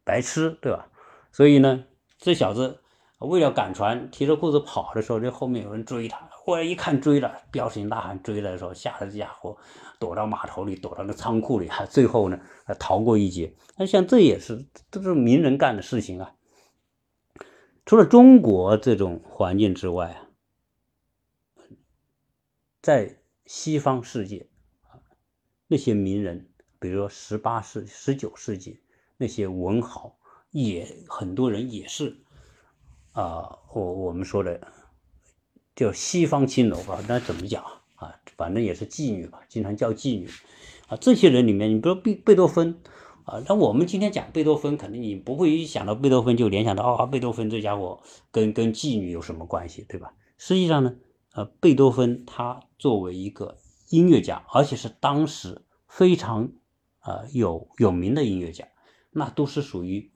白吃，对吧？所以呢。这小子为了赶船，提着裤子跑的时候，这后面有人追他。后来一看追了，彪形大汉追来的时候，吓得这家伙躲到码头里，躲到那仓库里，还最后呢逃过一劫。那像这也是都是名人干的事情啊。除了中国这种环境之外啊，在西方世界啊，那些名人，比如说十八世、十九世纪那些文豪。也很多人也是啊，我我们说的叫西方青楼吧，那怎么讲啊？反正也是妓女吧，经常叫妓女啊。这些人里面，你比如贝贝多芬啊，那我们今天讲贝多芬，肯定你不会一想到贝多芬就联想到啊，贝多芬这家伙跟跟妓女有什么关系，对吧？实际上呢，呃，贝多芬他作为一个音乐家，而且是当时非常啊有有名的音乐家，那都是属于。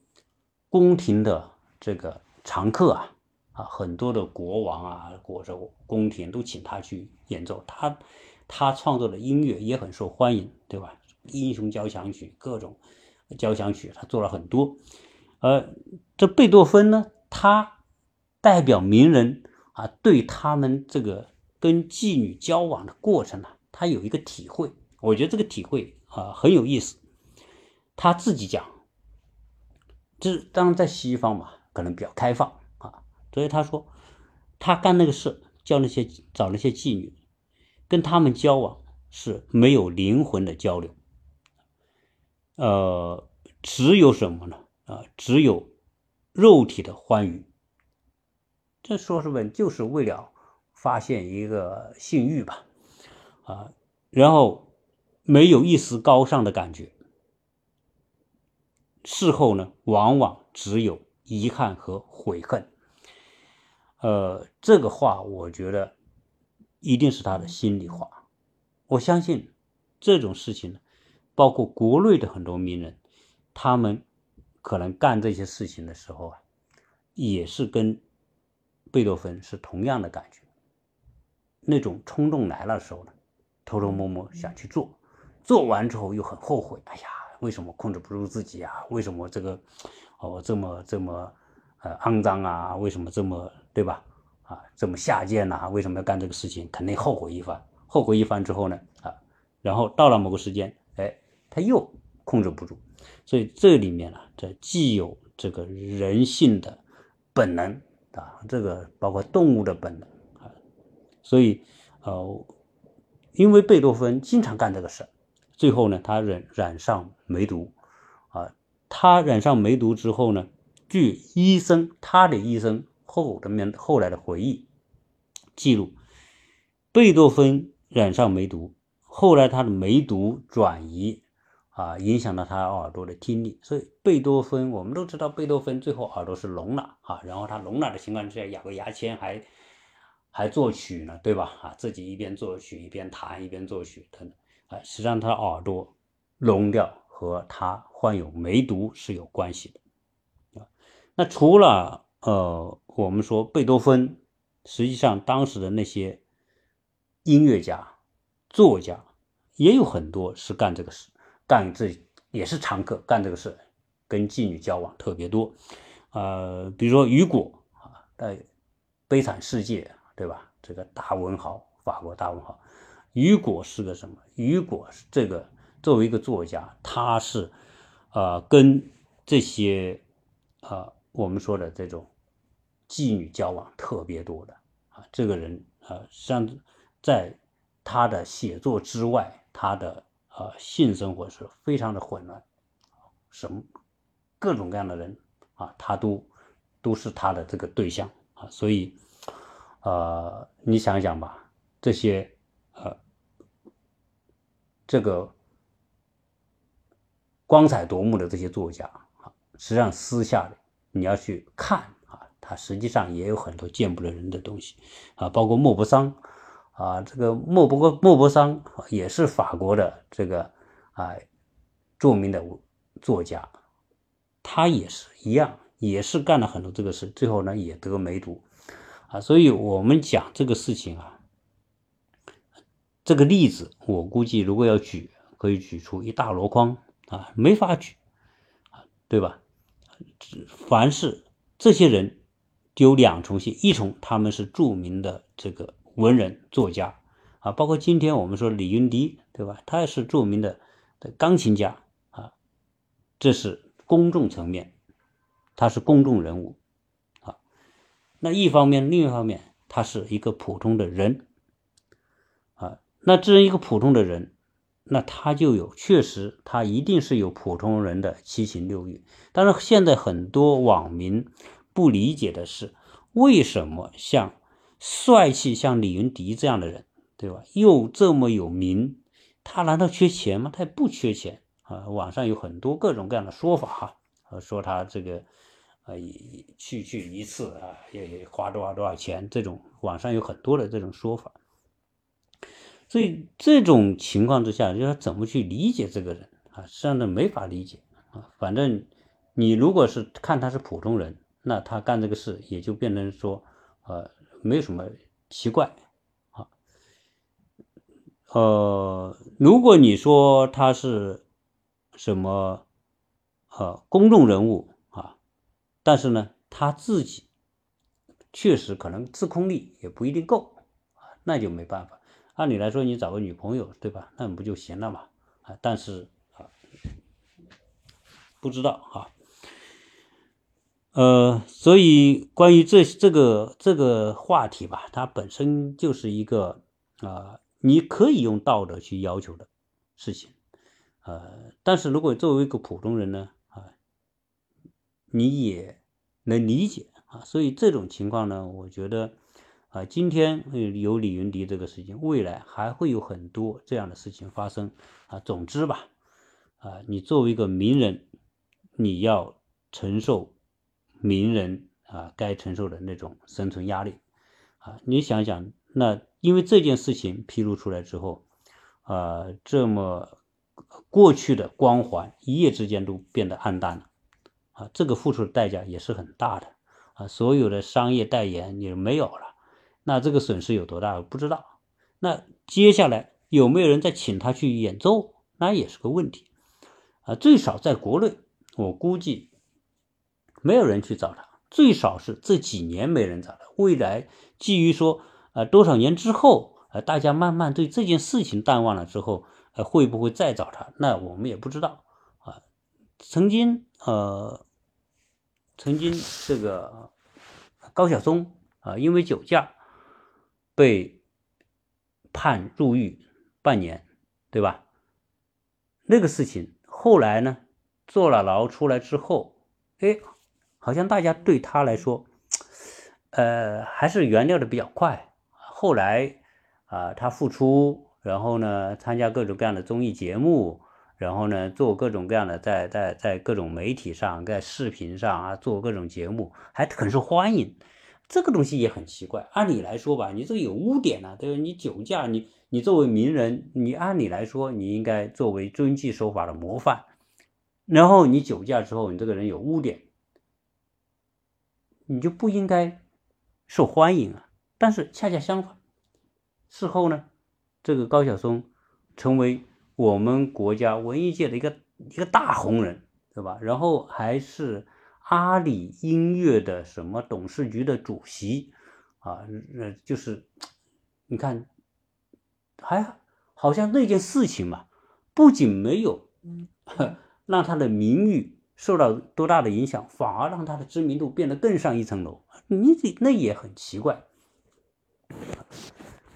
宫廷的这个常客啊，啊，很多的国王啊，或者宫廷都请他去演奏。他他创作的音乐也很受欢迎，对吧？英雄交响曲，各种交响曲，他做了很多。呃，这贝多芬呢，他代表名人啊，对他们这个跟妓女交往的过程呢，他有一个体会。我觉得这个体会啊很有意思。他自己讲。这当然在西方嘛，可能比较开放啊，所以他说，他干那个事，叫那些找那些妓女，跟他们交往是没有灵魂的交流，呃，只有什么呢？啊，只有肉体的欢愉。这说是问，就是为了发现一个性欲吧，啊，然后没有一丝高尚的感觉。事后呢，往往只有遗憾和悔恨。呃，这个话我觉得一定是他的心里话。我相信这种事情呢，包括国内的很多名人，他们可能干这些事情的时候啊，也是跟贝多芬是同样的感觉。那种冲动来了的时候呢，偷偷摸摸想去做，做完之后又很后悔。哎呀！为什么控制不住自己啊？为什么这个哦这么这么呃肮脏啊？为什么这么对吧？啊，这么下贱呐？为什么要干这个事情？肯定后悔一番。后悔一番之后呢，啊，然后到了某个时间，哎，他又控制不住。所以这里面呢，这既有这个人性的本能啊，这个包括动物的本能啊。所以呃，因为贝多芬经常干这个事儿。最后呢，他染染上梅毒，啊，他染上梅毒之后呢，据医生他的医生后的面后来的回忆记录，贝多芬染上梅毒，后来他的梅毒转移，啊，影响了他耳朵的听力，所以贝多芬我们都知道，贝多芬最后耳朵是聋了啊，然后他聋了的情况之下，咬个牙签还还作曲呢，对吧？啊，自己一边作曲一边弹一边作曲等等。啊，实际上他耳朵聋掉和他患有梅毒是有关系的。那除了呃，我们说贝多芬，实际上当时的那些音乐家、作家也有很多是干这个事，干这也是常客，干这个事，跟妓女交往特别多。呃，比如说雨果啊，在《悲惨世界》对吧？这个大文豪，法国大文豪。雨果是个什么？雨果是这个作为一个作家，他是，呃，跟这些，呃，我们说的这种妓女交往特别多的啊，这个人啊，像在他的写作之外，他的啊性生活是非常的混乱，什么各种各样的人啊，他都都是他的这个对象啊，所以呃，你想想吧，这些呃这个光彩夺目的这些作家啊，实际上私下里你要去看啊，他实际上也有很多见不得人的东西啊，包括莫泊桑。啊，这个莫泊莫泊桑也是法国的这个啊著名的作家，他也是一样，也是干了很多这个事，最后呢也得梅毒啊。所以我们讲这个事情啊，这个例子我估计如果要举，可以举出一大箩筐啊，没法举啊，对吧？凡是这些人有两重性，一重他们是著名的这个。文人作家啊，包括今天我们说李云迪，对吧？他也是著名的钢琴家啊，这是公众层面，他是公众人物啊。那一方面，另一方面，他是一个普通的人啊。那这样一个普通的人，那他就有确实，他一定是有普通人的七情六欲。但是现在很多网民不理解的是，为什么像？帅气像李云迪这样的人，对吧？又这么有名，他难道缺钱吗？他也不缺钱啊！网上有很多各种各样的说法哈，说他这个啊，去去一次啊，也花多少多少钱，这种网上有很多的这种说法。所以这种情况之下，要怎么去理解这个人啊？实际上呢，没法理解啊。反正你如果是看他是普通人，那他干这个事也就变成说，呃。没有什么奇怪啊，呃，如果你说他是什么呃公众人物啊，但是呢他自己确实可能自控力也不一定够，那就没办法。按理来说，你找个女朋友对吧？那不就行了嘛啊？但是啊，不知道啊。呃，所以关于这这个这个话题吧，它本身就是一个啊，你可以用道德去要求的事情，呃，但是如果作为一个普通人呢，啊，你也能理解啊，所以这种情况呢，我觉得啊，今天有李云迪这个事情，未来还会有很多这样的事情发生啊。总之吧，啊，你作为一个名人，你要承受。名人啊，该承受的那种生存压力啊，你想想，那因为这件事情披露出来之后，啊，这么过去的光环一夜之间都变得暗淡了啊，这个付出的代价也是很大的啊，所有的商业代言也没有了，那这个损失有多大不知道。那接下来有没有人再请他去演奏，那也是个问题啊，最少在国内，我估计。没有人去找他，最少是这几年没人找他。未来基于说，呃，多少年之后，呃，大家慢慢对这件事情淡忘了之后，呃，会不会再找他？那我们也不知道啊。曾经，呃，曾经这个高晓松啊，因为酒驾被判入狱半年，对吧？那个事情后来呢，坐了牢出来之后，哎。好像大家对他来说，呃，还是原谅的比较快。后来啊，他复出，然后呢，参加各种各样的综艺节目，然后呢，做各种各样的在在在各种媒体上，在视频上啊，做各种节目，还很受欢迎。这个东西也很奇怪。按理来说吧，你这个有污点呢，对吧？你酒驾，你你作为名人，你按理来说你应该作为遵纪守法的模范。然后你酒驾之后，你这个人有污点。你就不应该受欢迎啊！但是恰恰相反，事后呢，这个高晓松成为我们国家文艺界的一个一个大红人，对吧？然后还是阿里音乐的什么董事局的主席啊，呃，就是你看，还好像那件事情嘛，不仅没有 <laughs> 让他的名誉受到多大的影响，反而让他的知名度变得更上一层楼。你这那也很奇怪，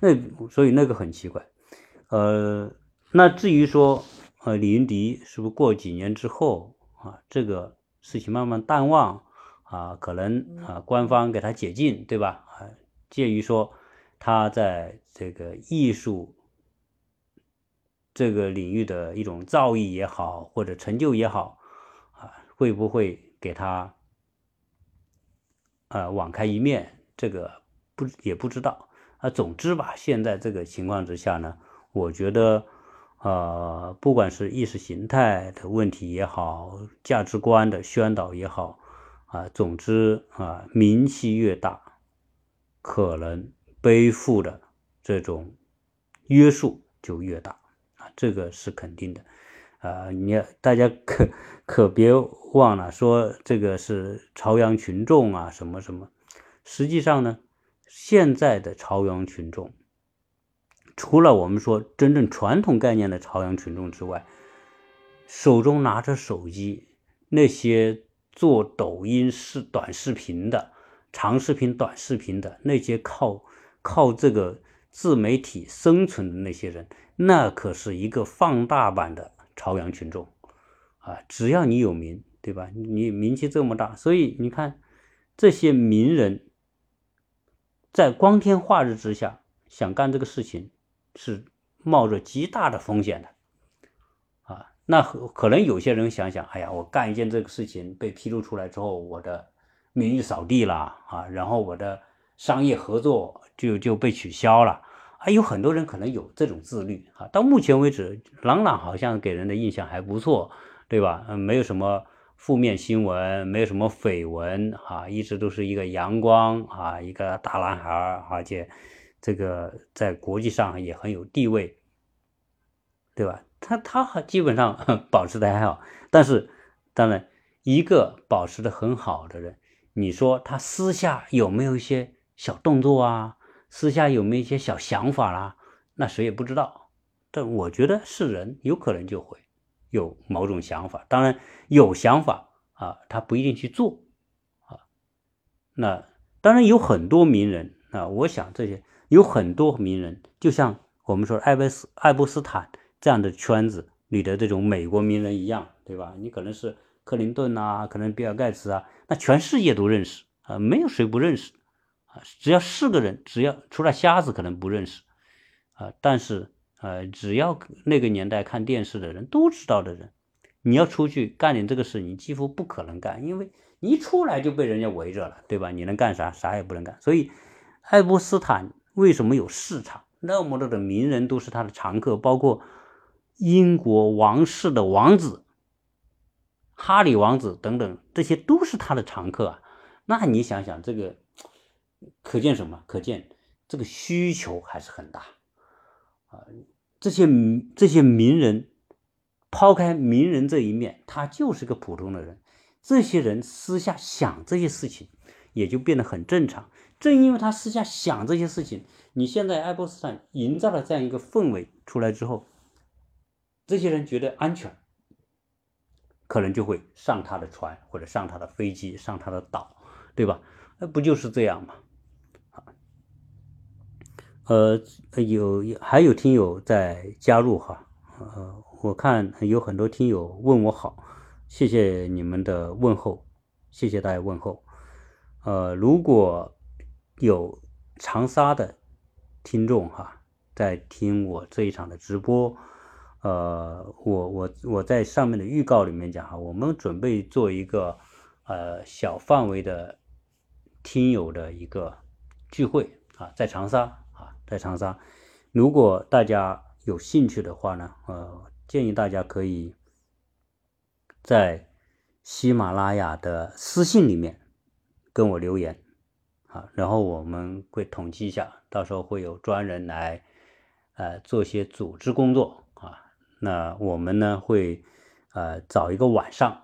那所以那个很奇怪。呃，那至于说呃李云迪是不是过几年之后啊，这个事情慢慢淡忘啊，可能啊官方给他解禁，对吧？啊，介于说他在这个艺术。这个领域的一种造诣也好，或者成就也好，会不会给他啊网开一面？这个不也不知道啊。总之吧，现在这个情况之下呢，我觉得，呃，不管是意识形态的问题也好，价值观的宣导也好，啊，总之啊，名气越大，可能背负的这种约束就越大。啊这个是肯定的，啊，你大家可可别忘了说这个是朝阳群众啊，什么什么。实际上呢，现在的朝阳群众，除了我们说真正传统概念的朝阳群众之外，手中拿着手机那些做抖音视短视频的、长视频、短视频的那些靠靠这个自媒体生存的那些人。那可是一个放大版的朝阳群众啊！只要你有名，对吧？你名气这么大，所以你看这些名人，在光天化日之下想干这个事情，是冒着极大的风险的啊！那可能有些人想想，哎呀，我干一件这个事情被披露出来之后，我的名誉扫地了啊，然后我的商业合作就就被取消了。还有很多人可能有这种自律啊，到目前为止，朗朗好像给人的印象还不错，对吧？嗯，没有什么负面新闻，没有什么绯闻啊，一直都是一个阳光啊，一个大男孩，而且这个在国际上也很有地位，对吧？他他还基本上 <laughs> 保持的还好，但是当然，一个保持的很好的人，你说他私下有没有一些小动作啊？私下有没有一些小想法啦？那谁也不知道。但我觉得是人，有可能就会有某种想法。当然有想法啊，他不一定去做啊。那当然有很多名人啊，我想这些有很多名人，就像我们说爱贝斯、爱波斯坦这样的圈子里的这种美国名人一样，对吧？你可能是克林顿啊，可能比尔盖茨啊，那全世界都认识啊，没有谁不认识。啊，只要是个人，只要除了瞎子可能不认识，啊，但是呃，只要那个年代看电视的人都知道的人，你要出去干点这个事，你几乎不可能干，因为你一出来就被人家围着了，对吧？你能干啥？啥也不能干。所以，爱波斯坦为什么有市场？那么多的名人都是他的常客，包括英国王室的王子哈里王子等等，这些都是他的常客啊。那你想想这个。可见什么？可见这个需求还是很大啊！这些这些名人，抛开名人这一面，他就是个普通的人。这些人私下想这些事情，也就变得很正常。正因为他私下想这些事情，你现在爱波斯坦营造了这样一个氛围出来之后，这些人觉得安全，可能就会上他的船，或者上他的飞机，上他的岛，对吧？那不就是这样吗？呃，有还有听友在加入哈，呃，我看有很多听友问我好，谢谢你们的问候，谢谢大家问候。呃，如果有长沙的听众哈，在听我这一场的直播，呃，我我我在上面的预告里面讲哈，我们准备做一个呃小范围的听友的一个聚会啊，在长沙。在长沙，如果大家有兴趣的话呢，呃，建议大家可以在喜马拉雅的私信里面跟我留言啊，然后我们会统计一下，到时候会有专人来呃做些组织工作啊。那我们呢会呃找一个晚上，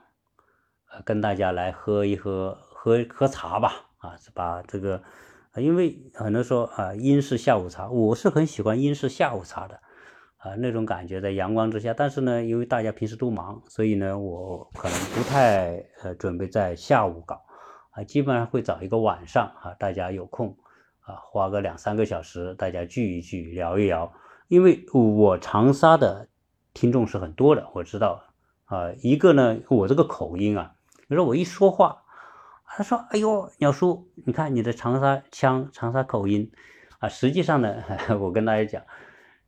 呃跟大家来喝一喝喝喝茶吧啊，把这个。因为很多说啊，英式下午茶，我是很喜欢英式下午茶的，啊那种感觉在阳光之下。但是呢，因为大家平时都忙，所以呢，我可能不太呃准备在下午搞，啊，基本上会找一个晚上啊，大家有空啊，花个两三个小时，大家聚一聚，聊一聊。因为我长沙的听众是很多的，我知道啊，一个呢，我这个口音啊，比如说我一说话。他说：“哎呦，鸟叔，你看你的长沙腔、长沙口音啊，实际上呢，<laughs> 我跟大家讲，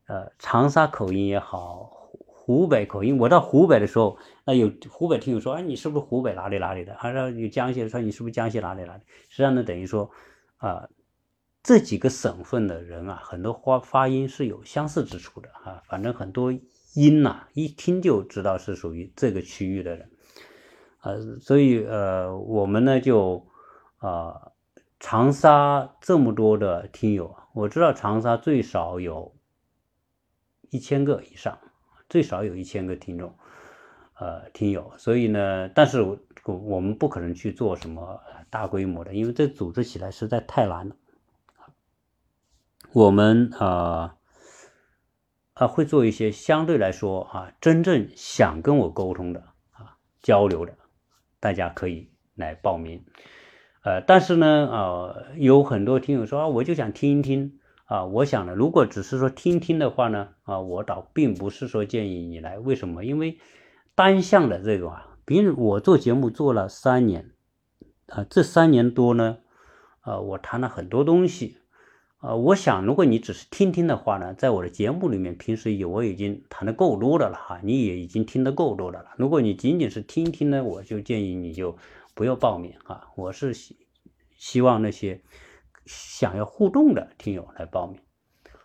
呃，长沙口音也好，湖北口音，我到湖北的时候，那有湖北听友说，哎，你是不是湖北哪里哪里的？还是有江西说你是不是江西哪里哪里？实际上呢，等于说啊，这几个省份的人啊，很多发发音是有相似之处的啊，反正很多音呐，一听就知道是属于这个区域的人。”呃，所以呃，我们呢就啊，长沙这么多的听友，我知道长沙最少有一千个以上，最少有一千个听众，呃，听友。所以呢，但是我我们不可能去做什么大规模的，因为这组织起来实在太难了。我们啊啊会做一些相对来说啊，真正想跟我沟通的啊交流的。大家可以来报名，呃，但是呢，呃，有很多听友说啊，我就想听一听啊，我想呢，如果只是说听听的话呢，啊，我倒并不是说建议你来，为什么？因为单向的这个啊，比如我做节目做了三年，啊，这三年多呢，呃，我谈了很多东西。呃，我想，如果你只是听听的话呢，在我的节目里面，平时有我已经谈的够多的了哈，你也已经听得够多的了。如果你仅仅是听听呢，我就建议你就不要报名啊。我是希希望那些想要互动的听友来报名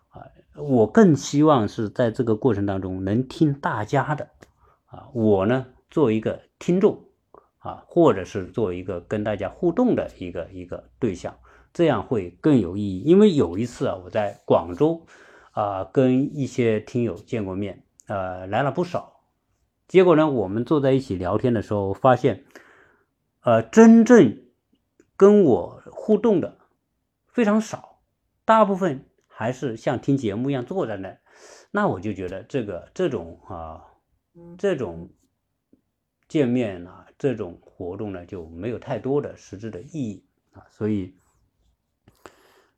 啊。我更希望是在这个过程当中能听大家的啊。我呢，做一个听众啊，或者是做一个跟大家互动的一个一个对象。这样会更有意义，因为有一次啊，我在广州啊跟一些听友见过面，呃来了不少，结果呢，我们坐在一起聊天的时候，发现，呃，真正跟我互动的非常少，大部分还是像听节目一样坐在那，那我就觉得这个这种啊，这种见面啊，这种活动呢就没有太多的实质的意义啊，所以。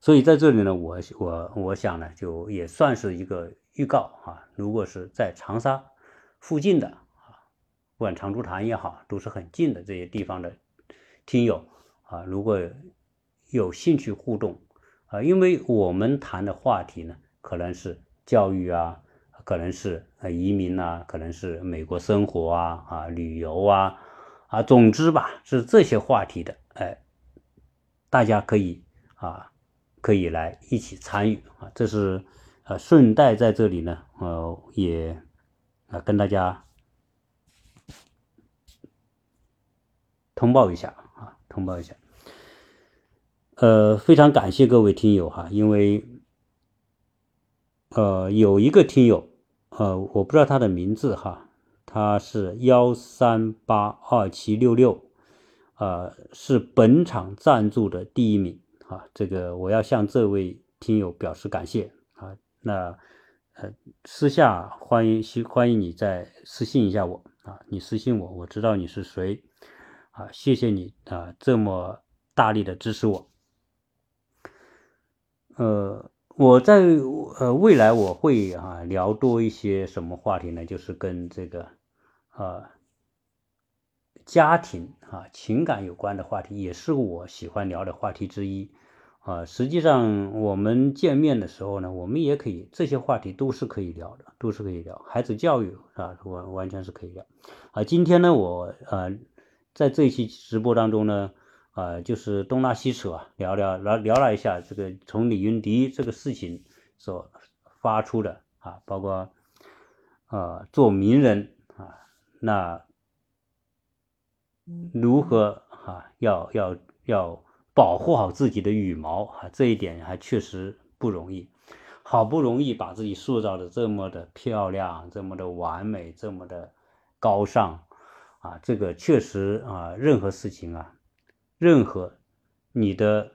所以在这里呢，我我我想呢，就也算是一个预告啊。如果是在长沙附近的啊，不管长株潭也好，都是很近的这些地方的听友啊，如果有兴趣互动啊，因为我们谈的话题呢，可能是教育啊，可能是移民呐，可能是美国生活啊啊旅游啊啊，总之吧，是这些话题的，哎，大家可以啊。可以来一起参与啊，这是呃顺带在这里呢，呃也啊跟大家通报一下啊，通报一下。呃，非常感谢各位听友哈，因为呃有一个听友呃我不知道他的名字哈，他是幺三八二七六六，呃是本场赞助的第一名。啊，这个我要向这位听友表示感谢啊。那呃，私下欢迎欢迎你再私信一下我啊，你私信我，我知道你是谁啊。谢谢你啊，这么大力的支持我。呃，我在呃未来我会啊聊多一些什么话题呢？就是跟这个啊。家庭啊，情感有关的话题也是我喜欢聊的话题之一，啊，实际上我们见面的时候呢，我们也可以这些话题都是可以聊的，都是可以聊。孩子教育啊，完完全是可以聊。啊，今天呢，我呃在这一期直播当中呢，啊，就是东拉西扯聊聊聊聊了一下这个从李云迪这个事情所发出的啊，包括啊做名人啊那。如何哈要要要保护好自己的羽毛啊？这一点还确实不容易。好不容易把自己塑造的这么的漂亮，这么的完美，这么的高尚啊！这个确实啊，任何事情啊，任何你的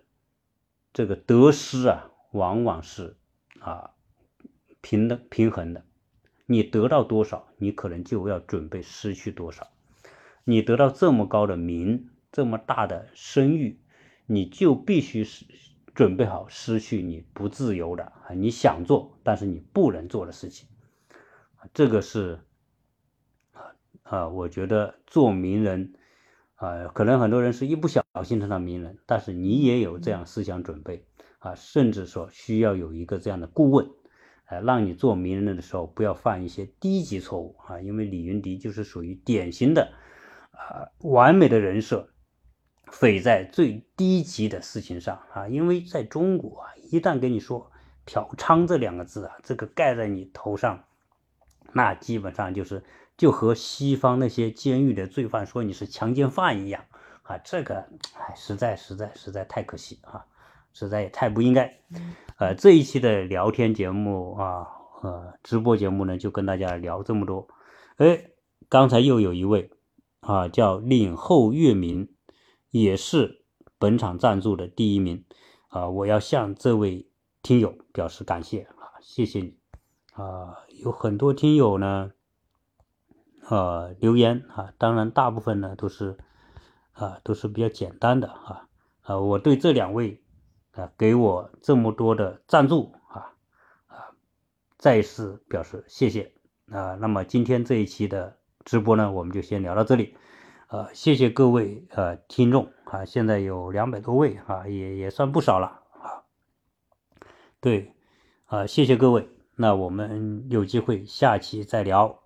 这个得失啊，往往是啊平的平衡的你得到多少，你可能就要准备失去多少。你得到这么高的名，这么大的声誉，你就必须是准备好失去你不自由的啊，你想做但是你不能做的事情。这个是啊啊，我觉得做名人啊，可能很多人是一不小心成了名人，但是你也有这样思想准备啊，甚至说需要有一个这样的顾问，呃，让你做名人的时候不要犯一些低级错误啊，因为李云迪就是属于典型的啊完美的人设，匪在最低级的事情上啊，因为在中国啊，一旦跟你说嫖娼这两个字啊，这个盖在你头上。那基本上就是就和西方那些监狱的罪犯说你是强奸犯一样啊，这个哎，实在实在实在太可惜啊，实在也太不应该。呃，这一期的聊天节目啊，呃，直播节目呢，就跟大家聊这么多。哎，刚才又有一位啊，叫领后月明，也是本场赞助的第一名啊，我要向这位听友表示感谢啊，谢谢你。啊，有很多听友呢，呃，留言啊，当然大部分呢都是啊，都是比较简单的啊，啊，我对这两位啊给我这么多的赞助啊啊，再次表示谢谢啊。那么今天这一期的直播呢，我们就先聊到这里，呃，谢谢各位呃听众啊，现在有两百多位啊，也也算不少了啊。对，啊，谢谢各位。那我们有机会下期再聊。